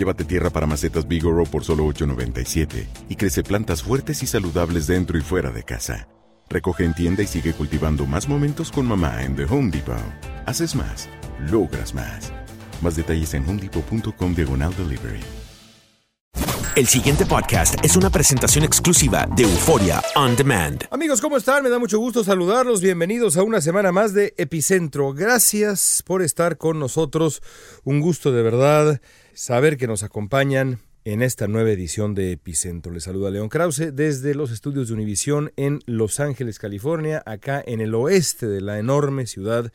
Llévate tierra para macetas Bigoro por solo $8.97 y crece plantas fuertes y saludables dentro y fuera de casa. Recoge en tienda y sigue cultivando más momentos con mamá en The Home Depot. Haces más, logras más. Más detalles en homedepot.com diagonal delivery. El siguiente podcast es una presentación exclusiva de Euforia On Demand. Amigos, ¿cómo están? Me da mucho gusto saludarlos. Bienvenidos a una semana más de Epicentro. Gracias por estar con nosotros. Un gusto de verdad saber que nos acompañan en esta nueva edición de Epicentro. Les saluda León Krause desde los estudios de Univisión en Los Ángeles, California, acá en el oeste de la enorme ciudad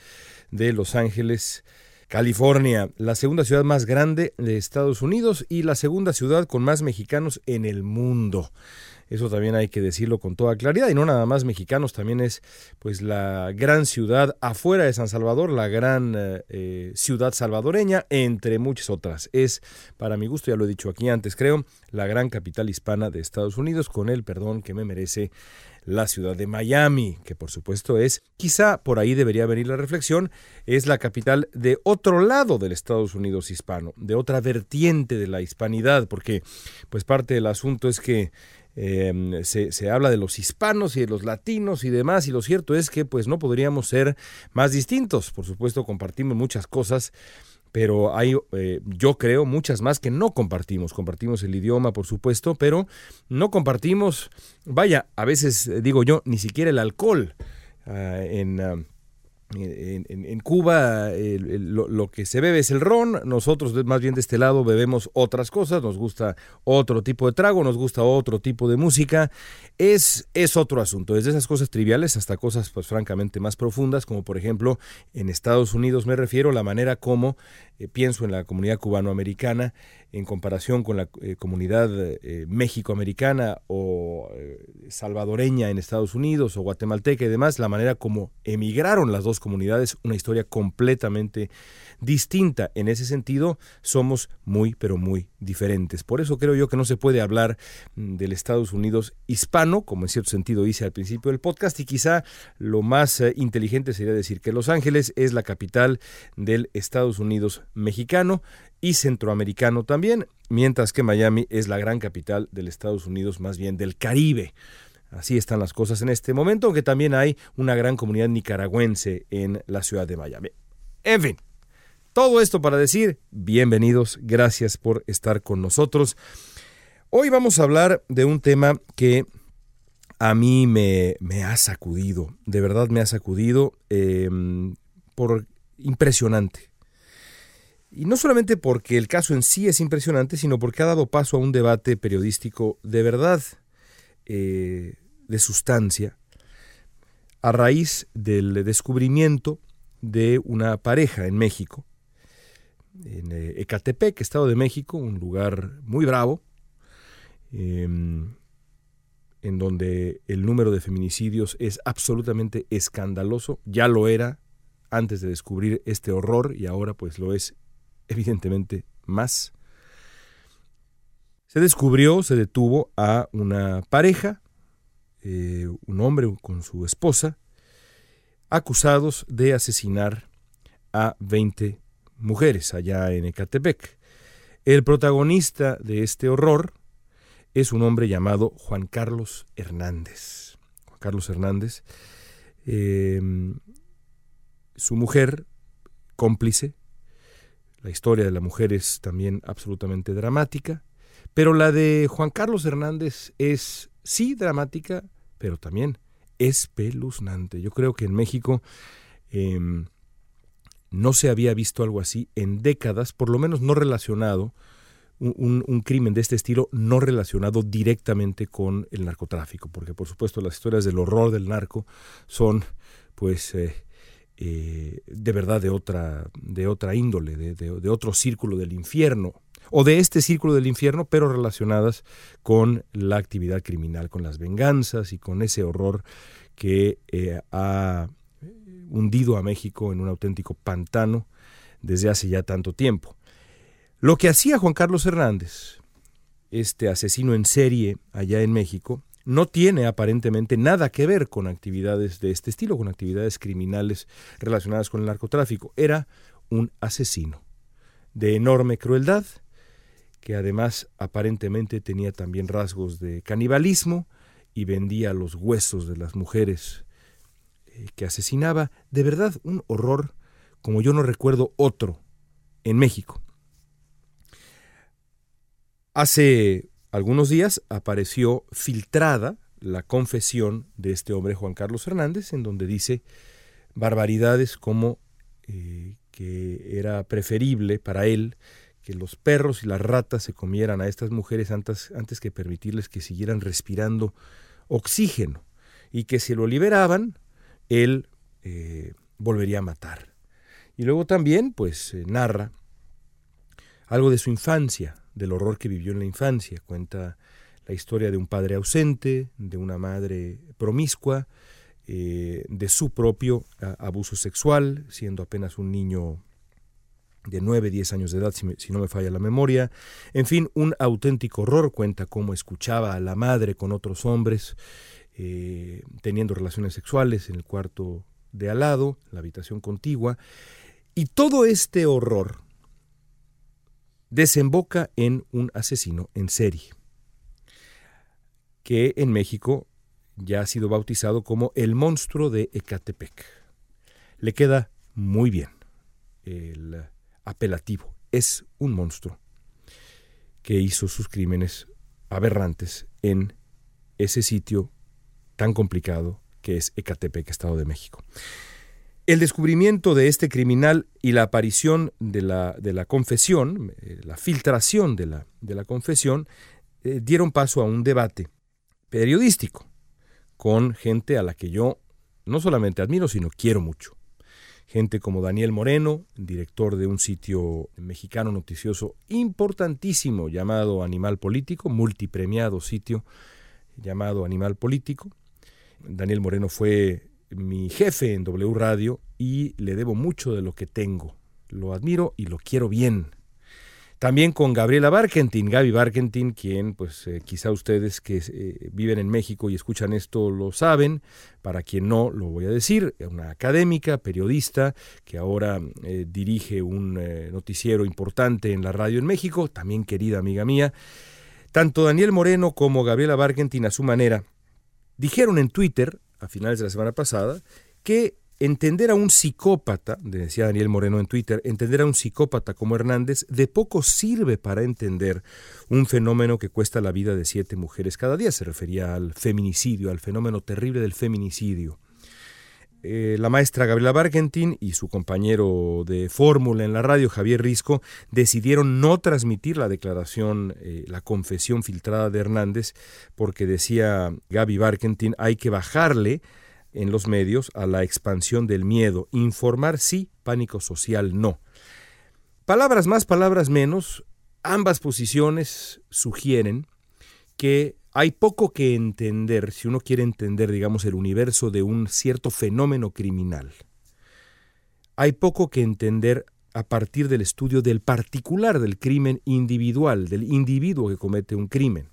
de Los Ángeles. California, la segunda ciudad más grande de Estados Unidos y la segunda ciudad con más mexicanos en el mundo. Eso también hay que decirlo con toda claridad y no nada más mexicanos, también es pues la gran ciudad afuera de San Salvador, la gran eh, eh, ciudad salvadoreña, entre muchas otras. Es, para mi gusto, ya lo he dicho aquí antes, creo, la gran capital hispana de Estados Unidos, con el perdón que me merece la ciudad de Miami, que por supuesto es, quizá por ahí debería venir la reflexión, es la capital de otro lado del Estados Unidos hispano, de otra vertiente de la hispanidad, porque pues parte del asunto es que eh, se, se, habla de los hispanos y de los latinos y demás, y lo cierto es que pues no podríamos ser más distintos. Por supuesto, compartimos muchas cosas, pero hay, eh, yo creo, muchas más que no compartimos. Compartimos el idioma, por supuesto, pero no compartimos, vaya, a veces digo yo, ni siquiera el alcohol. Uh, en, uh, en, Cuba lo, que se bebe es el ron, nosotros más bien de este lado bebemos otras cosas, nos gusta otro tipo de trago, nos gusta otro tipo de música, es, es otro asunto, desde esas cosas triviales hasta cosas pues francamente más profundas, como por ejemplo en Estados Unidos me refiero la manera como eh, pienso en la comunidad cubanoamericana en comparación con la eh, comunidad eh, méxico-americana o eh, salvadoreña en Estados Unidos o guatemalteca y demás, la manera como emigraron las dos comunidades, una historia completamente distinta. En ese sentido, somos muy, pero muy diferentes. Por eso creo yo que no se puede hablar mm, del Estados Unidos hispano, como en cierto sentido hice al principio del podcast, y quizá lo más eh, inteligente sería decir que Los Ángeles es la capital del Estados Unidos mexicano y centroamericano también, mientras que Miami es la gran capital del Estados Unidos, más bien del Caribe. Así están las cosas en este momento, aunque también hay una gran comunidad nicaragüense en la ciudad de Miami. En fin, todo esto para decir, bienvenidos, gracias por estar con nosotros. Hoy vamos a hablar de un tema que a mí me, ha sacudido, de verdad me ha sacudido eh, por impresionante. Y no solamente porque el caso en sí es impresionante, sino porque ha dado paso a un debate periodístico de verdad, eh, de sustancia, a raíz del descubrimiento de una pareja en México, en eh, Ecatepec, Estado de México, un lugar muy bravo, eh, en donde el número de feminicidios es absolutamente escandaloso, ya lo era antes de descubrir este horror y ahora pues lo es evidentemente más. Se descubrió, se detuvo a una pareja, eh, un hombre con su esposa, acusados de asesinar a 20 mujeres allá en Ecatepec. El protagonista de este horror es un hombre llamado Juan Carlos Hernández. Juan Carlos Hernández, eh, su mujer, cómplice, la historia de la mujer es también absolutamente dramática, Pero la de Juan Carlos Hernández es sí dramática, pero también espeluznante. Yo creo que en México em, no se había visto algo así en décadas, por lo menos no relacionado, un, crimen de este estilo no relacionado directamente con el narcotráfico, porque por supuesto las historias del horror del narco son pues eh, eh, de verdad de otra, de otra índole, de, de otro círculo del infierno, o de este círculo del infierno, pero relacionadas con la actividad criminal, con las venganzas y con ese horror que eh, ha hundido a México en un auténtico pantano desde hace ya tanto tiempo. Lo que hacía Juan Carlos Hernández, este asesino en serie allá en México, no tiene aparentemente nada que ver con actividades de este estilo, con actividades criminales relacionadas con el narcotráfico. Era un asesino de enorme crueldad, que además aparentemente tenía también rasgos de canibalismo y vendía los huesos de las mujeres que asesinaba. De verdad, un horror como yo no recuerdo otro en México. Hace algunos días apareció filtrada la confesión de este hombre Juan Carlos Hernández, en donde dice barbaridades como eh, que era preferible para él que los perros y las ratas se comieran a estas mujeres antes, antes que permitirles que siguieran respirando oxígeno y que si lo liberaban, él eh, volvería a matar. Y luego también, pues, eh, narra algo de su infancia, del horror que vivió en la infancia. Cuenta la historia de un padre ausente, de una madre promiscua, eh, de su propio abuso sexual, siendo apenas un niño de 9, 10 años de edad, si, no me falla la memoria. En fin, un auténtico horror. Cuenta cómo escuchaba a la madre con otros hombres eh, teniendo relaciones sexuales en el cuarto de al lado, la habitación contigua. Y todo este horror desemboca en un asesino en serie, que en México ya ha sido bautizado como el monstruo de Ecatepec. Le queda muy bien el apelativo. Es un monstruo que hizo sus crímenes aberrantes en ese sitio tan complicado que es Ecatepec, Estado de México. El descubrimiento de este criminal y la aparición de la, de la confesión, eh, la filtración de la, de la confesión, eh, dieron paso a un debate periodístico con gente a la que yo no solamente admiro, sino quiero mucho gente como Daniel Moreno, director de un sitio mexicano noticioso importantísimo llamado Animal Político, multipremiado sitio llamado Animal Político. Daniel Moreno fue mi jefe en W Radio y le debo mucho de lo que tengo. Lo admiro y lo quiero bien. También con Gabriela Barkentin, Gaby Barkentin, quien pues eh, quizá ustedes que eh, viven en México y escuchan esto lo saben, para quien no lo voy a decir, una académica, periodista, que ahora eh, dirige un noticiero importante en la radio en México, también querida amiga mía. Tanto Daniel Moreno como Gabriela Barkentin a su manera dijeron en Twitter, a finales de la semana pasada, que Entender a un psicópata, decía Daniel Moreno en Twitter, entender a un psicópata como Hernández de poco sirve para entender un fenómeno que cuesta la vida de siete mujeres cada día. Se refería al feminicidio, al fenómeno terrible del feminicidio. Eh, la maestra Gabriela Bargentin y su compañero de fórmula en la radio, Javier Risco, decidieron no transmitir la declaración, eh, la confesión filtrada de Hernández, porque decía Gaby Bargentin, hay que bajarle en los medios a la expansión del miedo. Informar sí, pánico social no. Palabras más, palabras menos, ambas posiciones sugieren que hay poco que entender si uno quiere entender, digamos, el universo de un cierto fenómeno criminal. Hay poco que entender a partir del estudio del particular del crimen individual, del individuo que comete un crimen.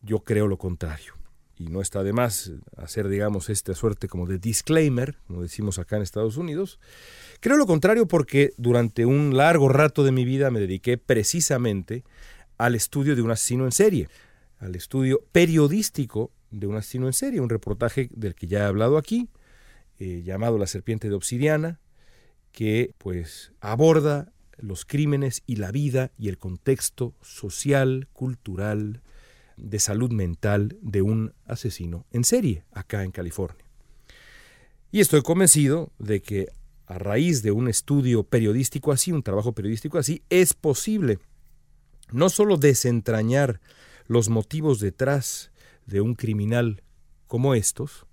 Yo creo lo contrario y no está de más hacer, digamos, esta suerte como de disclaimer, como decimos acá en Estados Unidos. Creo lo contrario porque durante un largo rato de mi vida me dediqué precisamente al estudio de un asesino en serie, al estudio periodístico de un asesino en serie, un reportaje del que ya he hablado aquí, eh, llamado La serpiente de obsidiana, que pues aborda los crímenes y la vida y el contexto social, cultural, de salud mental de un asesino en serie acá en California. Y estoy convencido de que a raíz de un estudio periodístico así, un trabajo periodístico así, es posible no solo desentrañar los motivos detrás de un criminal como estos,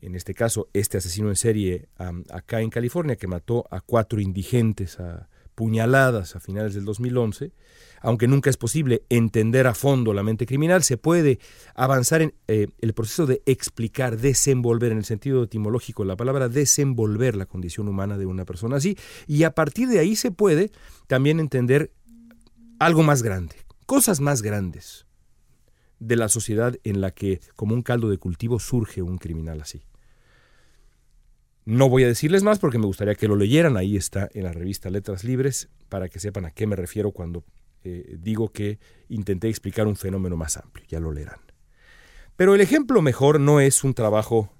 en este caso este asesino en serie acá en California que mató a cuatro indigentes a puñaladas a finales del 2011, aunque nunca es posible entender a fondo la mente criminal, se puede avanzar en eh, el proceso de explicar, desenvolver, en el sentido etimológico la palabra desenvolver la condición humana de una persona así, y a partir de ahí se puede también entender algo más grande, cosas más grandes de la sociedad en la que como un caldo de cultivo surge un criminal así. No voy a decirles más porque me gustaría que lo leyeran, ahí está en la revista Letras Libres, para que sepan a qué me refiero cuando eh, digo que intenté explicar un fenómeno más amplio, ya lo leerán. Pero el ejemplo mejor no es un trabajo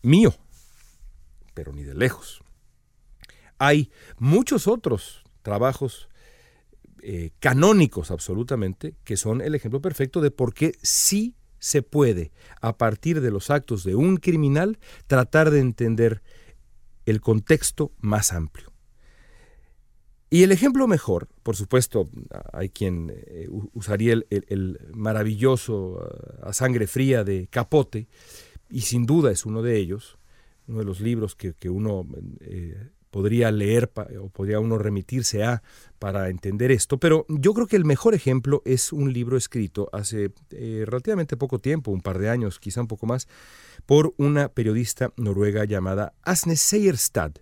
mío, pero ni de lejos. Hay muchos otros trabajos eh, canónicos absolutamente que son el ejemplo perfecto de por qué sí se puede, a partir de los actos de un criminal, tratar de entender el contexto más amplio. Y el ejemplo mejor, por supuesto, hay quien eh, usaría el, maravilloso eh, a sangre fría de Capote, y sin duda es uno de ellos, uno de los libros que, uno eh, podría leer o podría uno remitirse a para entender esto, pero yo creo que el mejor ejemplo es un libro escrito hace relativamente poco tiempo, un par de años, quizá un poco más, por una periodista noruega llamada Asne Seierstad.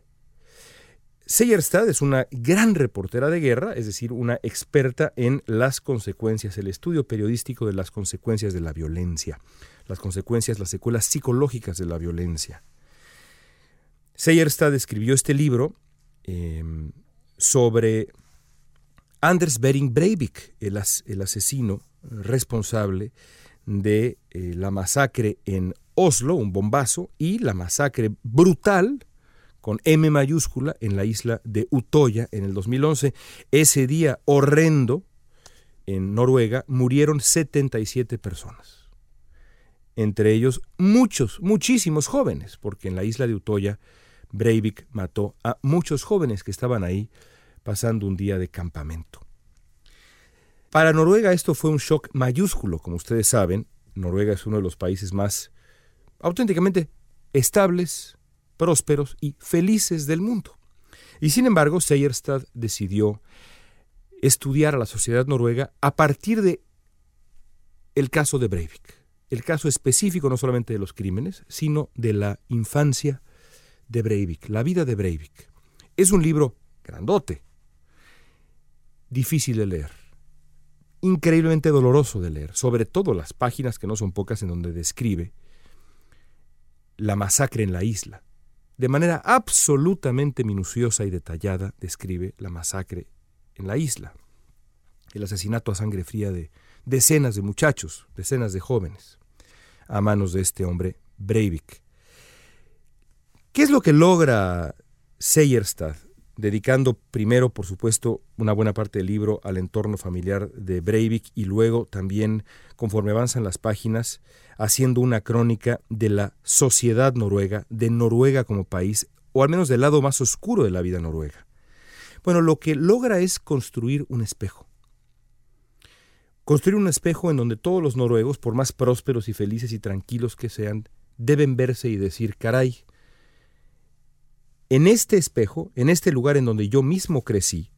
Seierstad es una gran reportera de guerra, es decir, una experta en las consecuencias, el estudio periodístico de las consecuencias de la violencia, las consecuencias, las secuelas psicológicas de la violencia. Seierstad escribió este libro em, sobre Anders Bering Breivik, el, asesino responsable de eh, la masacre en Oslo, un bombazo, y la masacre brutal con M mayúscula en la isla de Utoya en el 2011. Ese día horrendo en Noruega murieron 77 personas. Entre ellos muchos, muchísimos jóvenes, porque en la isla de Utoya Breivik mató a muchos jóvenes que estaban ahí pasando un día de campamento. Para Noruega esto fue un shock mayúsculo, como ustedes saben. Noruega es uno de los países más auténticamente estables, prósperos y felices del mundo. Y sin embargo, Seierstad decidió estudiar a la sociedad noruega a partir de el caso de Breivik, el caso específico no solamente de los crímenes, sino de la infancia de Breivik, la vida de Breivik. Es un libro grandote, difícil de leer, increíblemente doloroso de leer, sobre todo las páginas que no son pocas en donde describe la masacre en la isla, de manera absolutamente minuciosa y detallada describe la masacre en la isla, el asesinato a sangre fría de decenas de muchachos, decenas de jóvenes, a manos de este hombre Breivik. ¿Qué es lo que logra Seierstad, dedicando primero, por supuesto, una buena parte del libro al entorno familiar de Breivik y luego también, conforme avanzan las páginas, haciendo una crónica de la sociedad noruega, de Noruega como país, o al menos del lado más oscuro de la vida noruega. Bueno, lo que logra es construir un espejo. Construir un espejo en donde todos los noruegos, por más prósperos y felices y tranquilos que sean, deben verse y decir, caray, en este espejo, en este lugar en donde yo mismo crecí,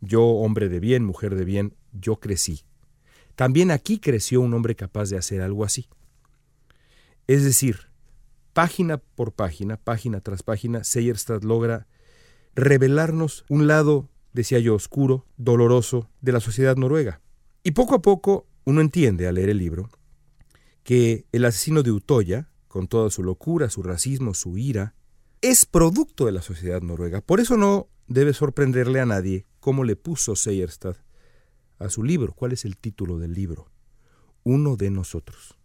yo hombre de bien, mujer de bien, yo crecí. También aquí creció un hombre capaz de hacer algo así. Es decir, página por página, página tras página, Seyerstad logra revelarnos un lado, decía yo, oscuro, doloroso de la sociedad noruega. Y poco a poco uno entiende al leer el libro que el asesino de Utoya, con toda su locura, su racismo, su ira, es producto de la sociedad noruega. Por eso no debe sorprenderle a nadie cómo le puso Seyerstad a su libro. ¿Cuál es el título del libro? Uno de nosotros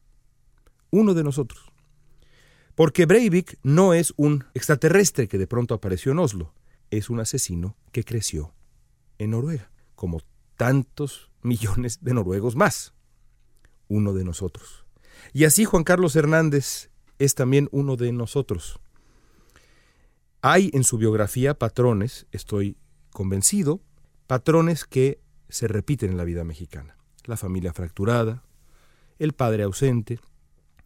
uno de nosotros. Porque Breivik no es un extraterrestre que de pronto apareció en Oslo. es un asesino que creció en Noruega, como tantos millones de noruegos más, uno de nosotros. Y así Juan Carlos Hernández es también uno de nosotros. Hay en su biografía patrones, estoy convencido, patrones que se repiten en la vida mexicana. La familia fracturada, el padre ausente.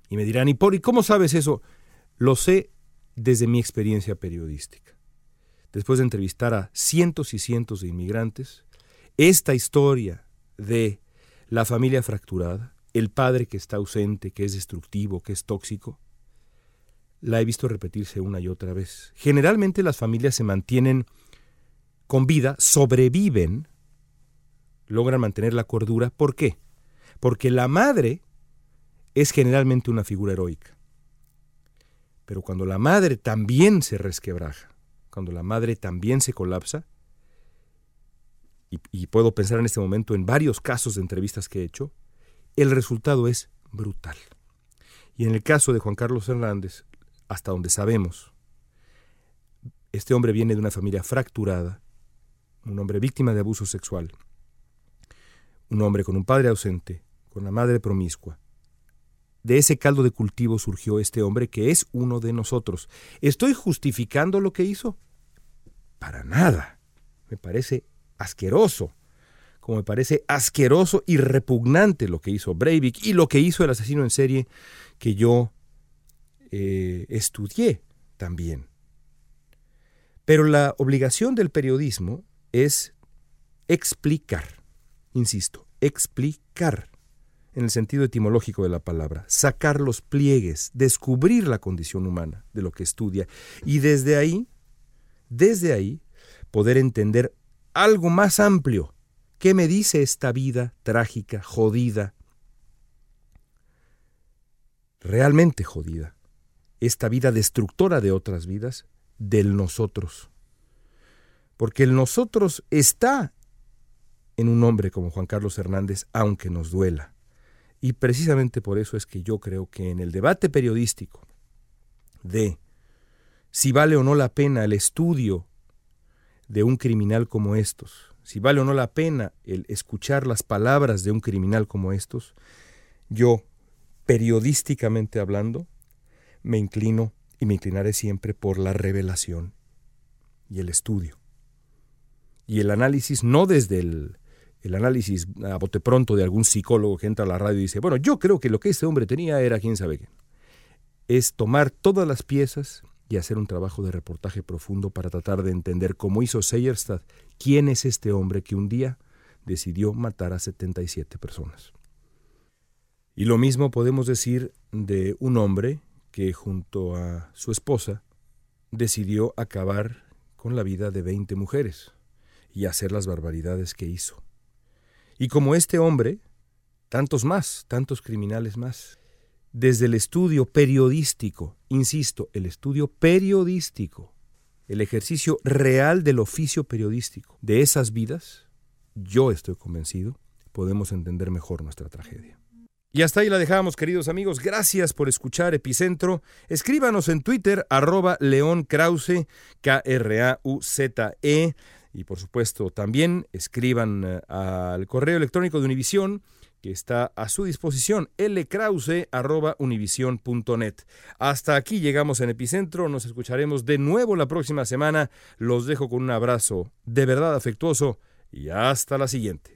Y me dirán, ¿y por cómo sabes eso? Lo sé desde mi experiencia periodística. Después de entrevistar a cientos y cientos de inmigrantes, esta historia de la familia fracturada, el padre que está ausente, que es destructivo, que es tóxico, la he visto repetirse una y otra vez. Generalmente las familias se mantienen con vida, sobreviven, logran mantener la cordura. ¿Por qué? Porque la madre es generalmente una figura heroica. Pero cuando la madre también se resquebraja, cuando la madre también se colapsa, y, y, puedo pensar en este momento en varios casos de entrevistas que he hecho, el resultado es brutal. Y en el caso de Juan Carlos Hernández, hasta donde sabemos, este hombre viene de una familia fracturada, un hombre víctima de abuso sexual, un hombre con un padre ausente, con una madre promiscua. De ese caldo de cultivo surgió este hombre que es uno de nosotros. ¿Estoy justificando lo que hizo? Para nada. Me parece asqueroso. Como me parece asqueroso y repugnante lo que hizo Breivik y lo que hizo el asesino en serie que yo eh, estudié también. Pero la obligación del periodismo es explicar, insisto, explicar en el sentido etimológico de la palabra, sacar los pliegues, descubrir la condición humana de lo que estudia y desde ahí, desde ahí, poder entender algo más amplio. ¿Qué me dice esta vida trágica, jodida? Realmente jodida. Esta vida destructora de otras vidas, del nosotros. Porque el nosotros está en un hombre como Juan Carlos Hernández, aunque nos duela. Y precisamente por eso es que yo creo que en el debate periodístico de si vale o no la pena el estudio de un criminal como estos, si vale o no la pena el escuchar las palabras de un criminal como estos, yo, periodísticamente hablando, me inclino y me inclinaré siempre por la revelación y el estudio. Y el análisis no desde el el análisis a bote pronto de algún psicólogo que entra a la radio y dice, bueno, yo creo que lo que este hombre tenía era quién sabe qué. Es tomar todas las piezas y hacer un trabajo de reportaje profundo para tratar de entender, cómo hizo Seyerstad, quién es este hombre que un día decidió matar a 77 personas. Y lo mismo podemos decir de un hombre que junto a su esposa decidió acabar con la vida de 20 mujeres y hacer las barbaridades que hizo. Y como este hombre, tantos más, tantos criminales más. Desde el estudio periodístico, insisto, el estudio periodístico, el ejercicio real del oficio periodístico de esas vidas, yo estoy convencido, podemos entender mejor nuestra tragedia. Y hasta ahí la dejamos, queridos amigos. Gracias por escuchar Epicentro. Escríbanos en Twitter, arroba León Krause, K-R-A-U-Z-E. Y por supuesto, también escriban eh, al correo electrónico de Univisión que está a su disposición, lkrause.univision.net. Hasta aquí llegamos en Epicentro, nos escucharemos de nuevo la próxima semana. Los dejo con un abrazo de verdad afectuoso y hasta la siguiente.